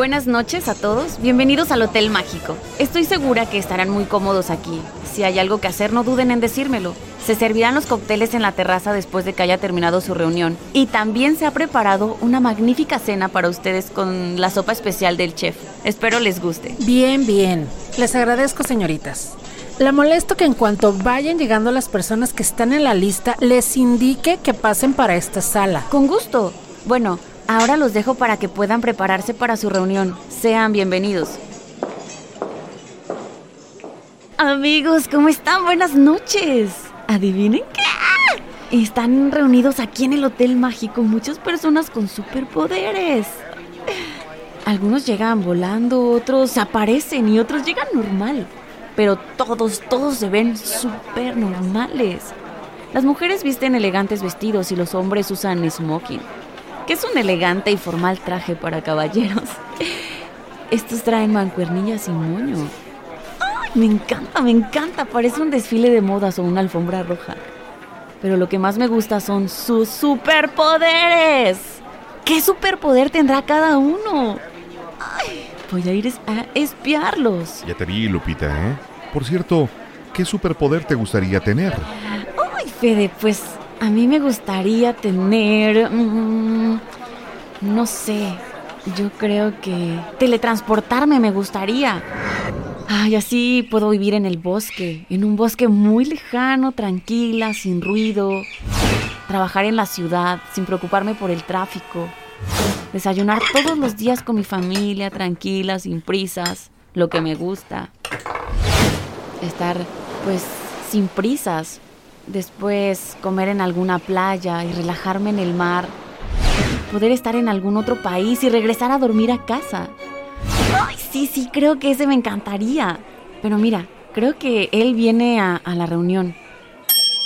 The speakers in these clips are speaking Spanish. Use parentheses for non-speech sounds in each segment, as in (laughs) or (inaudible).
Buenas noches a todos, bienvenidos al Hotel Mágico. Estoy segura que estarán muy cómodos aquí. Si hay algo que hacer, no duden en decírmelo. Se servirán los cócteles en la terraza después de que haya terminado su reunión. Y también se ha preparado una magnífica cena para ustedes con la sopa especial del chef. Espero les guste. Bien, bien. Les agradezco, señoritas. La molesto que en cuanto vayan llegando las personas que están en la lista, les indique que pasen para esta sala. Con gusto. Bueno, ahora los dejo para que puedan prepararse para su reunión. Sean bienvenidos. Amigos, ¿cómo están? Buenas noches. ¿Adivinen qué? Están reunidos aquí en el Hotel Mágico muchas personas con superpoderes. Algunos llegan volando, otros aparecen y otros llegan normal. Pero todos, todos se ven súper normales. Las mujeres visten elegantes vestidos y los hombres usan smoking, que es un elegante y formal traje para caballeros. Estos traen mancuernillas y moño. ¡Ay, me encanta, me encanta! Parece un desfile de modas o una alfombra roja. Pero lo que más me gusta son sus superpoderes. ¿Qué superpoder tendrá cada uno? Ay, voy a ir a espiarlos. Ya te vi, Lupita, ¿eh? Por cierto, ¿qué superpoder te gustaría tener? Ay, Fede, pues a mí me gustaría tener... mm, no sé, yo creo que teletransportarme me gustaría. Ay, así puedo vivir en el bosque, en un bosque muy lejano, tranquila, sin ruido. Trabajar en la ciudad, sin preocuparme por el tráfico. Desayunar todos los días con mi familia, tranquila, sin prisas, lo que me gusta. Estar, pues, sin prisas. Después comer en alguna playa y relajarme en el mar. Poder estar en algún otro país y regresar a dormir a casa. Ay, sí, sí, creo que ese me encantaría. Pero mira, creo que él viene a, a la reunión.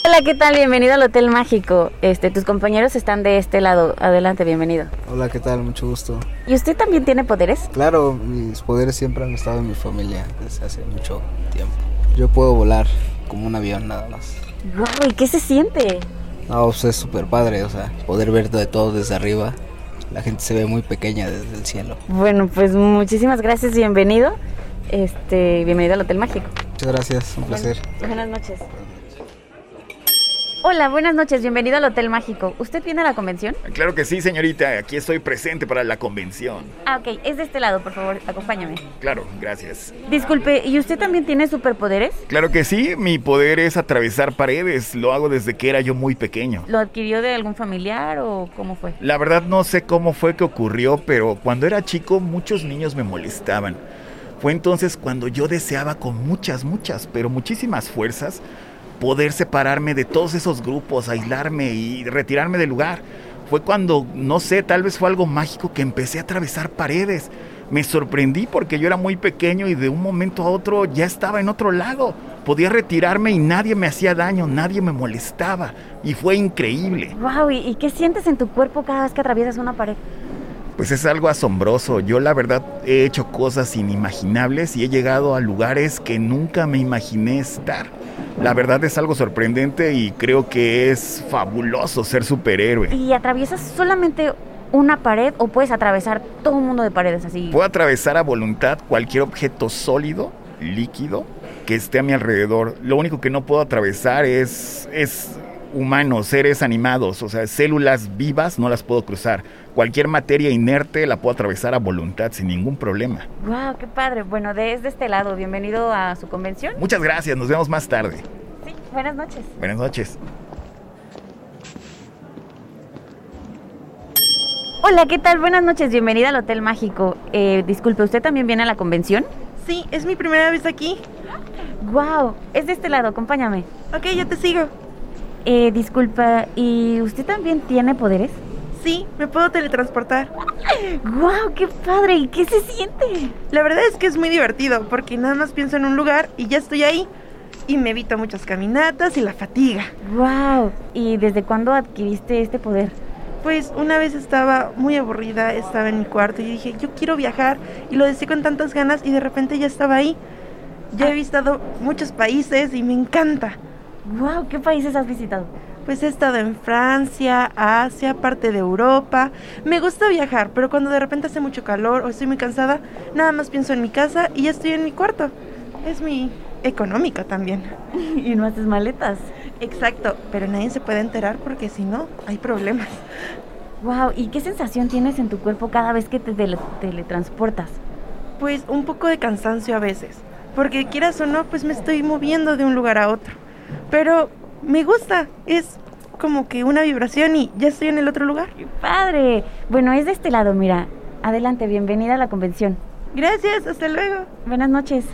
Hola, ¿qué tal? Bienvenido al Hotel Mágico. Este, tus compañeros están de este lado. Adelante, bienvenido. Hola, ¿qué tal? Mucho gusto. ¿Y usted también tiene poderes? Claro, mis poderes siempre han estado en mi familia desde hace mucho tiempo. Yo puedo volar como un avión nada más. Wow, ¿y qué se siente? No, pues es súper padre, o sea, poder ver de todo desde arriba. La gente se ve muy pequeña desde el cielo. Bueno, pues muchísimas gracias, bienvenido. Este, bienvenido al Hotel Mágico. Muchas gracias, un placer. Buenas noches. Hola, buenas noches, bienvenido al Hotel Mágico. ¿Usted viene a la convención? Claro que sí, señorita. Aquí estoy presente para la convención. Ah, ok, es de este lado, por favor, acompáñame. Claro, gracias. Disculpe, ¿y usted también tiene superpoderes? Claro que sí, mi poder es atravesar paredes. Lo hago desde que era yo muy pequeño. ¿Lo adquirió de algún familiar o cómo fue? La verdad no sé cómo fue que ocurrió, pero cuando era chico muchos niños me molestaban. Fue entonces cuando yo deseaba con muchas, muchas, pero muchísimas fuerzas poder separarme de todos esos grupos, aislarme y retirarme del lugar. Fue cuando, no sé, tal vez fue algo mágico que empecé a atravesar paredes. Me sorprendí porque yo era muy pequeño y de un momento a otro ya estaba en otro lado. Podía retirarme y nadie me hacía daño, nadie me molestaba. Y fue increíble. Wow, ¿y, y qué sientes en tu cuerpo cada vez que atraviesas una pared? Pues es algo asombroso. Yo la verdad he hecho cosas inimaginables y he llegado a lugares que nunca me imaginé estar. La verdad es algo sorprendente y creo que es fabuloso ser superhéroe. ¿Y atraviesas solamente una pared o puedes atravesar todo un mundo de paredes así? Puedo atravesar a voluntad cualquier objeto sólido, líquido, que esté a mi alrededor. Lo único que no puedo atravesar es, es humanos, seres animados, o sea, células vivas no las puedo cruzar. Cualquier materia inerte la puedo atravesar a voluntad sin ningún problema. Wow, qué padre. Bueno, desde este lado, bienvenido a su convención. Muchas gracias, nos vemos más tarde. Sí, buenas noches. Buenas noches. Hola, ¿qué tal? Buenas noches, bienvenida al Hotel Mágico. Eh, disculpe, ¿usted también viene a la convención? Sí, es mi primera vez aquí. Wow, es de este lado, acompáñame. Ok, yo te sigo. Eh, disculpa, ¿y usted también tiene poderes? Sí, me puedo teletransportar. ¡Wow! ¡Qué padre! ¿Y qué se siente? La verdad es que es muy divertido porque nada más pienso en un lugar y ya estoy ahí. Y me evito muchas caminatas y la fatiga. ¡Wow! ¿Y desde cuándo adquiriste este poder? Pues una vez estaba muy aburrida, estaba en mi cuarto y dije, yo quiero viajar. Y lo deseé con tantas ganas y de repente ya estaba ahí. Ya he visitado muchos países y me encanta. ¡Wow! ¿Qué países has visitado? Pues he estado en Francia, Asia, parte de Europa. Me gusta viajar, pero cuando de repente hace mucho calor o estoy muy cansada, nada más pienso en mi casa y ya estoy en mi cuarto. Es muy económica también. (laughs) y no haces maletas. Exacto, pero nadie se puede enterar porque si no, hay problemas. Wow, ¿y qué sensación tienes en tu cuerpo cada vez que te tele- teletransportas? Pues un poco de cansancio a veces, porque quieras o no, pues me estoy moviendo de un lugar a otro. Pero me gusta, es como que una vibración y ya estoy en el otro lugar. ¡Qué padre! Bueno, es de este lado, mira. Adelante, bienvenida a la convención. Gracias, hasta luego. Buenas noches.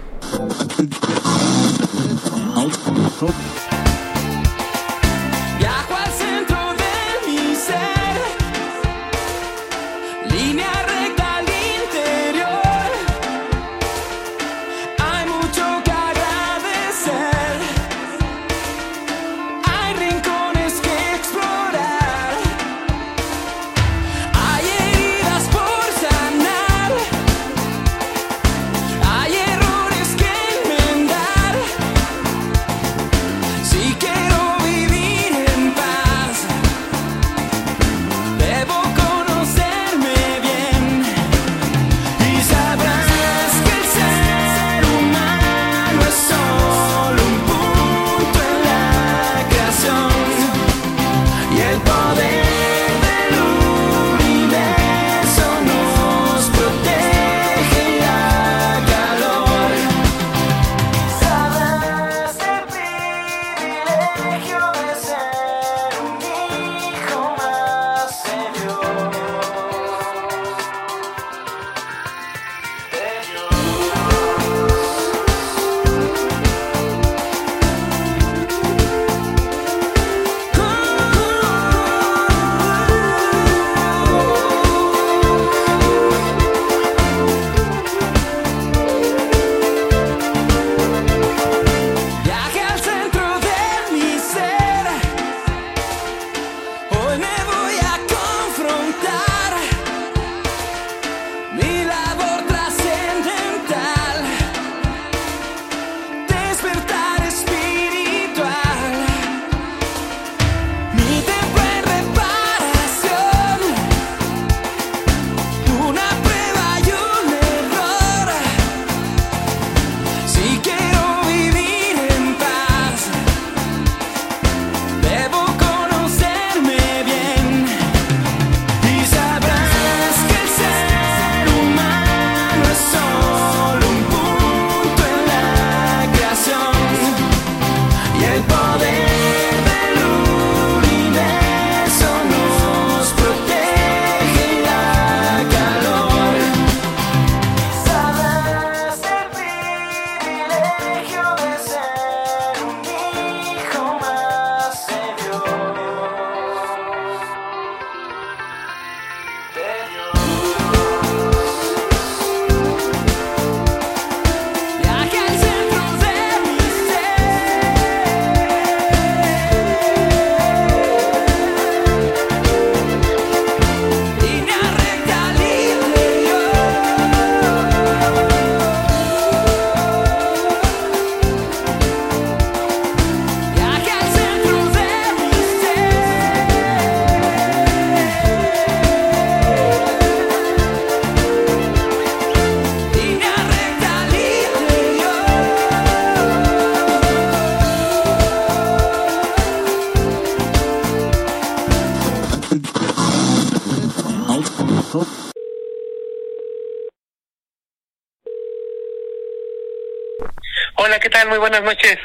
Muy buenas noches.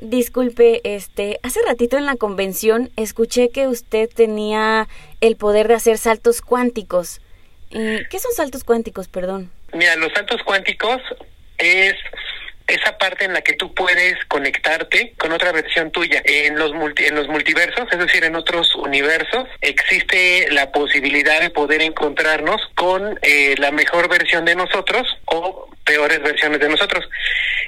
Disculpe, este, hace ratito en la convención escuché que usted tenía el poder de hacer saltos cuánticos. Eh, ¿Qué son saltos cuánticos, perdón? Mira, los saltos cuánticos es esa parte en la que tú puedes conectarte con otra versión tuya. En los, multi- en los multiversos, es decir, en otros universos, existe la posibilidad de poder encontrarnos con eh, la mejor versión de nosotros o peores versiones de nosotros.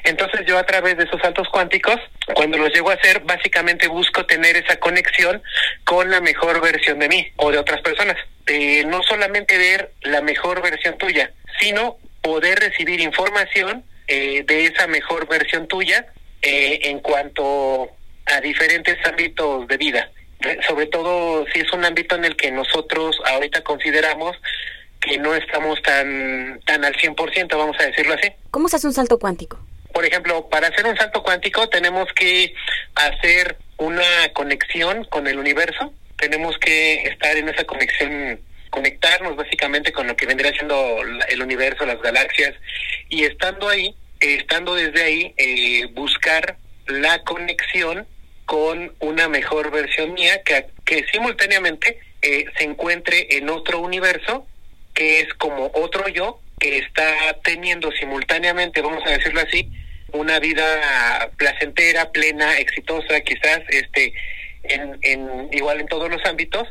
Entonces yo a través de esos saltos cuánticos, cuando los llego a hacer, básicamente busco tener esa conexión con la mejor versión de mí o de otras personas. No solamente ver la mejor versión tuya, sino poder recibir información eh, de esa mejor versión tuya eh, en cuanto a diferentes ámbitos de vida. sobre todo si es un ámbito en el que nosotros ahorita consideramos que no estamos tan, tan al 100%, vamos a decirlo así. ¿Cómo se hace un salto cuántico? Por ejemplo, para hacer un salto cuántico tenemos que hacer una conexión con el universo, tenemos que estar en esa conexión conectarnos básicamente con lo que vendría siendo el universo, las galaxias, y estando ahí, estando desde ahí, eh, buscar la conexión con una mejor versión mía que, que simultáneamente eh, se encuentre en otro universo que es como otro yo que está teniendo simultáneamente, vamos a decirlo así, una vida placentera, plena, exitosa, quizás este en, en igual en todos los ámbitos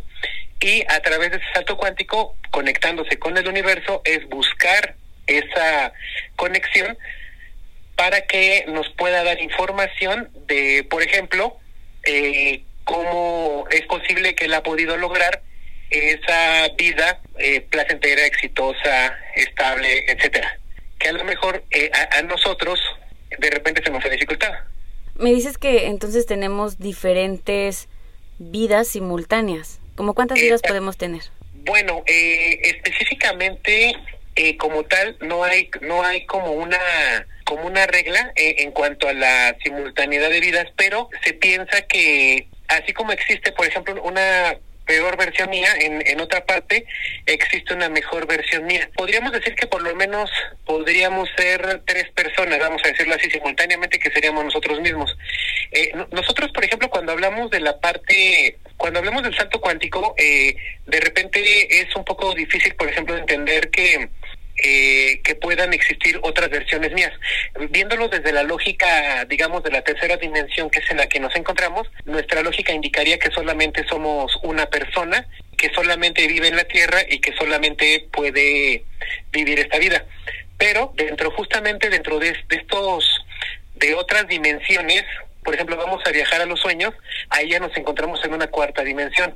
y a través de ese salto cuántico conectándose con el universo es buscar esa conexión para que nos pueda dar información de, por ejemplo, eh, cómo es posible que él ha podido lograr esa vida eh, placentera, exitosa, estable, etcétera, que a lo mejor eh, a, nosotros de repente se nos ha dificultado. Me dices que entonces tenemos diferentes vidas simultáneas. ¿Cómo cuántas vidas podemos tener? Bueno, eh, específicamente como tal no hay no hay como una como una regla en cuanto a la simultaneidad de vidas, pero se piensa que así como existe, por ejemplo, una peor versión mía, en, en otra parte existe una mejor versión mía. Podríamos decir que por lo menos podríamos ser tres personas, vamos a decirlo así, simultáneamente, que seríamos nosotros mismos. Eh, nosotros, por ejemplo, cuando hablamos de la parte, cuando hablamos del salto cuántico, eh, de repente es un poco difícil, por ejemplo, entender que eh, que puedan existir otras versiones mías. Viéndolo desde la lógica, digamos, de la tercera dimensión, que es en la que nos encontramos, nuestra lógica indicaría que solamente somos una persona que solamente vive en la Tierra y que solamente puede vivir esta vida. Pero dentro, justamente dentro de, estos, de otras dimensiones, por ejemplo, vamos a viajar a los sueños, ahí ya nos encontramos en una cuarta dimensión.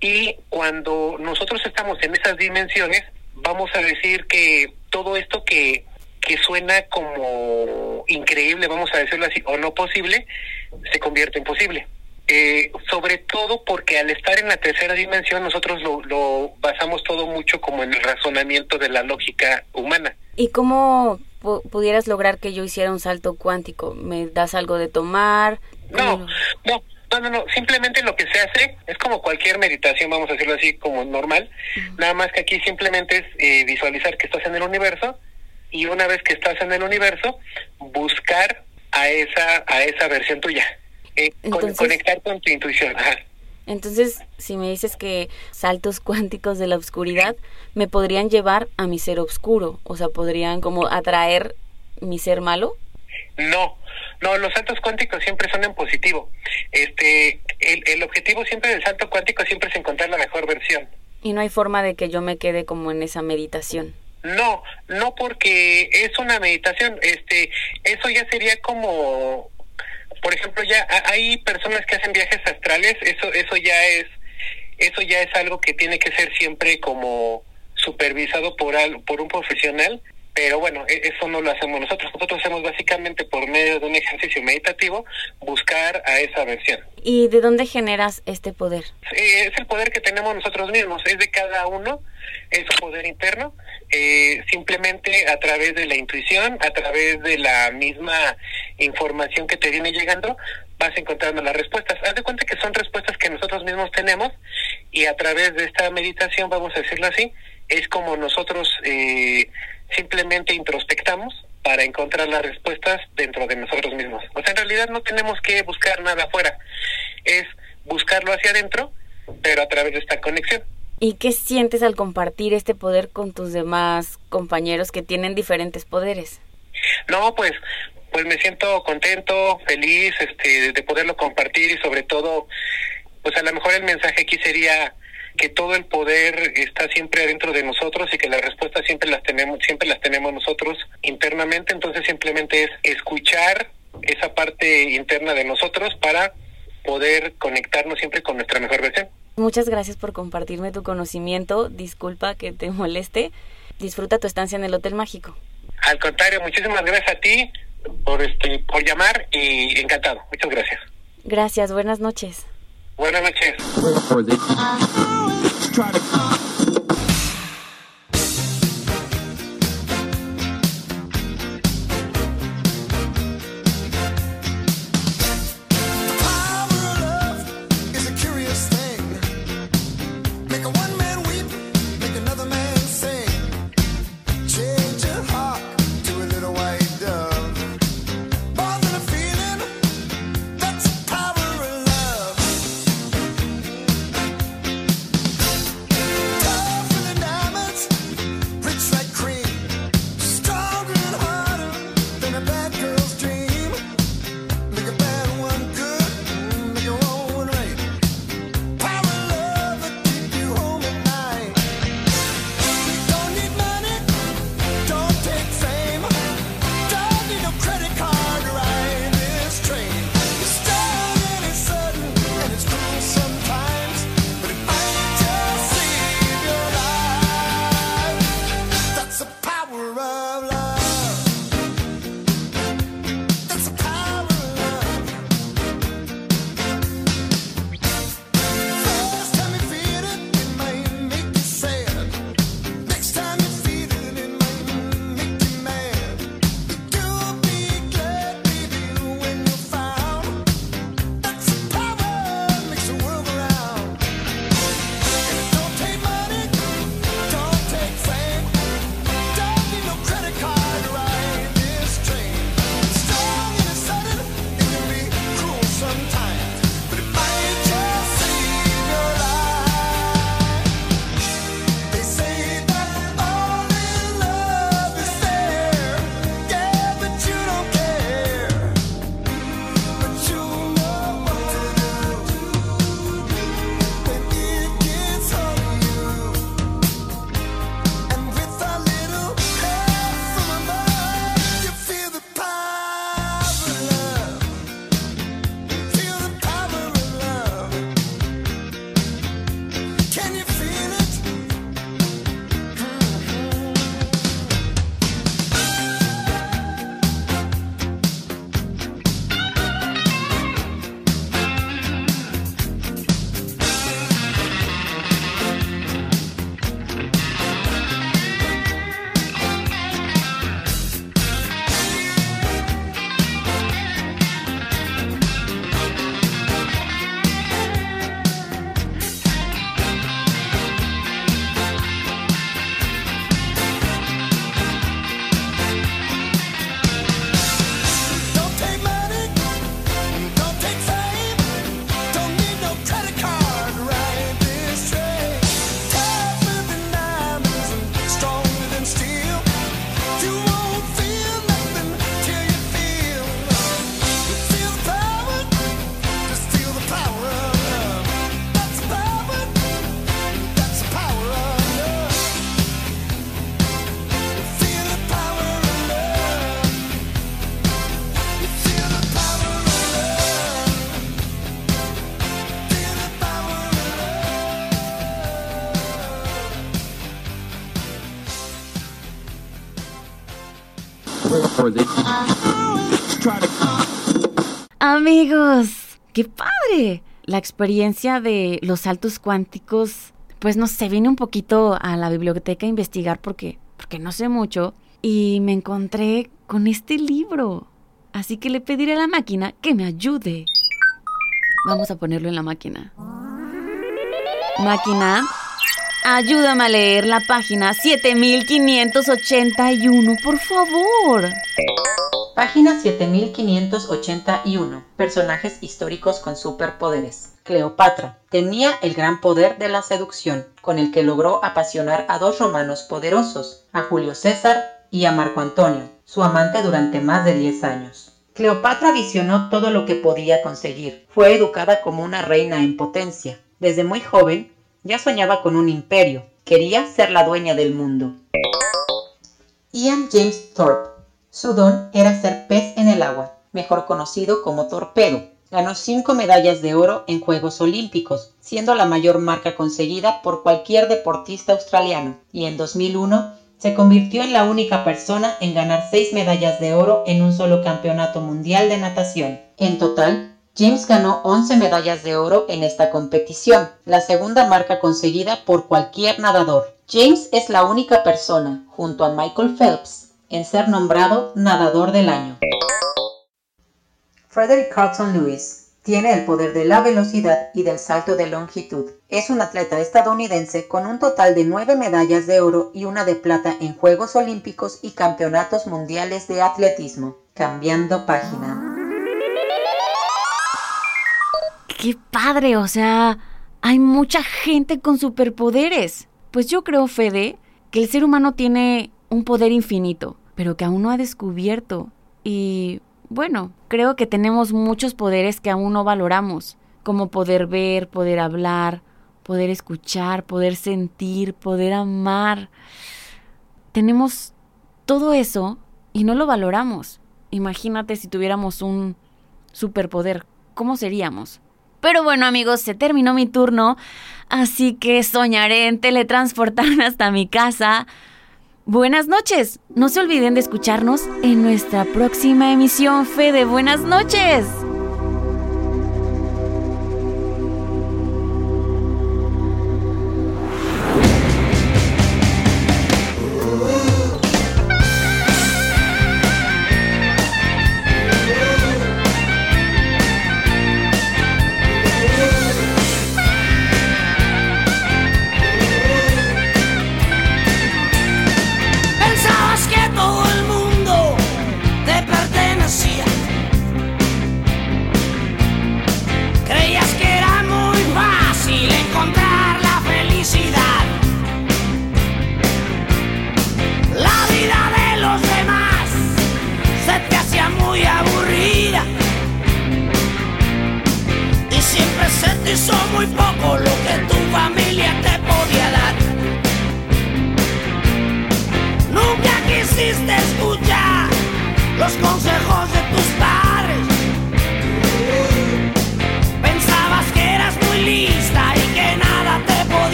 Y cuando nosotros estamos en esas dimensiones, vamos a decir que todo esto que, que suena como increíble, vamos a decirlo así, o no posible, se convierte en posible. Eh, sobre todo porque al estar en la tercera dimensión nosotros lo, lo basamos todo mucho como en el razonamiento de la lógica humana. ¿Y cómo pudieras lograr que yo hiciera un salto cuántico? ¿Me das algo de tomar? No, no, no, no, no, simplemente lo que se hace es como cualquier meditación, vamos a decirlo así, como normal, nada más que aquí simplemente es eh, visualizar que estás en el universo y una vez que estás en el universo, buscar a esa, a esa versión tuya, eh, conectar con tu intuición. Entonces, si me dices que saltos (laughs) cuánticos de la oscuridad me podrían llevar a mi ser oscuro, o sea, podrían como atraer mi ser malo. No, no, los saltos cuánticos siempre son en positivo. Este, el, el objetivo siempre del salto cuántico siempre es encontrar la mejor versión. Y no hay forma de que yo me quede como en esa meditación. No, no porque es una meditación, este, eso ya sería como, por ejemplo, ya hay personas que hacen viajes astrales, eso, eso ya es, eso ya es algo que tiene que ser siempre como supervisado por al, por un profesional pero bueno, e-, eso no lo hacemos nosotros. Nosotros hacemos básicamente por medio de un ejercicio meditativo buscar a esa versión. ¿Y de dónde generas este poder? es el poder que tenemos nosotros mismos, es de cada uno, es un poder interno, eh, simplemente a través de la intuición, a través de la misma información que te viene llegando, vas encontrando las respuestas. Haz de cuenta que son respuestas que nosotros mismos tenemos y a través de esta meditación, vamos a decirlo así, es como nosotros eh, simplemente introspectamos para encontrar las respuestas dentro de nosotros mismos. O sea, en realidad no tenemos que buscar nada afuera, es buscarlo hacia adentro, pero a través de esta conexión. ¿Y qué sientes al compartir este poder con tus demás compañeros que tienen diferentes poderes? No, pues pues me siento contento, feliz este de poderlo compartir y sobre todo pues a lo mejor el mensaje aquí sería que todo el poder está siempre adentro de nosotros y que las respuestas siempre las tenemos siempre las tenemos nosotros internamente. Entonces simplemente es escuchar esa parte interna de nosotros para poder conectarnos siempre con nuestra mejor versión. Muchas gracias por compartirme tu conocimiento. Disculpa que te moleste. Disfruta tu estancia en el hotel mágico. Al contrario muchísimas gracias a ti por este por llamar y encantado. Muchas gracias. Gracias buenas noches Buenas noches. Amigos, qué padre. La experiencia de los saltos cuánticos, pues no sé, vine un poquito a la biblioteca a investigar porque, porque no sé mucho y me encontré con este libro. Así que le pediré a la máquina que me ayude. Vamos a ponerlo en la máquina. Máquina, ayúdame a leer la página 7581, por favor. Página 7581. Personajes históricos con superpoderes. Cleopatra tenía el gran poder de la seducción, con el que logró apasionar a dos romanos poderosos, a Julio César y a Marco Antonio, su amante durante más de 10 años. Cleopatra visionó todo lo que podía conseguir. Fue educada como una reina en potencia. Desde muy joven ya soñaba con un imperio. Quería ser la dueña del mundo. Ian James Thorpe. Su don era ser pez en el agua, mejor conocido como torpedo. Ganó cinco medallas de oro en Juegos Olímpicos, siendo la mayor marca conseguida por cualquier deportista australiano, y en 2001 se convirtió en la única persona en ganar seis medallas de oro en un solo campeonato mundial de natación. En total, James ganó 11 medallas de oro en esta competición, la segunda marca conseguida por cualquier nadador. James es la única persona, junto a Michael Phelps, en ser nombrado nadador del año. Frederick Carlton Lewis tiene el poder de la velocidad y del salto de longitud. Es un atleta estadounidense con un total de 9 medallas de oro y una de plata en Juegos Olímpicos y Campeonatos Mundiales de Atletismo. Cambiando página. ¡Qué padre! O sea, hay mucha gente con superpoderes. Pues yo creo, Fede, que el ser humano tiene un poder infinito, pero que aún no ha descubierto. Y bueno, creo que tenemos muchos poderes que aún no valoramos, como poder ver, poder hablar, poder escuchar, poder sentir, poder amar. Tenemos todo eso y no lo valoramos. Imagínate si tuviéramos un superpoder, ¿cómo seríamos? Pero bueno amigos, se terminó mi turno, así que soñaré en teletransportarme hasta mi casa. Buenas noches. No se olviden de escucharnos en nuestra próxima emisión Fe de Buenas noches.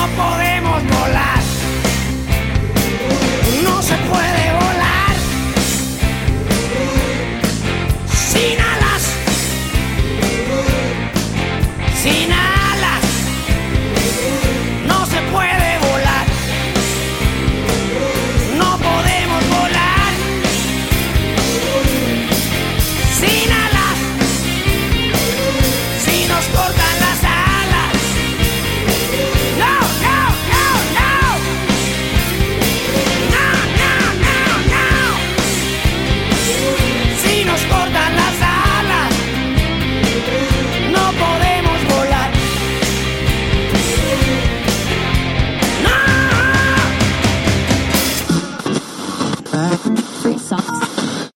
No podemos volar.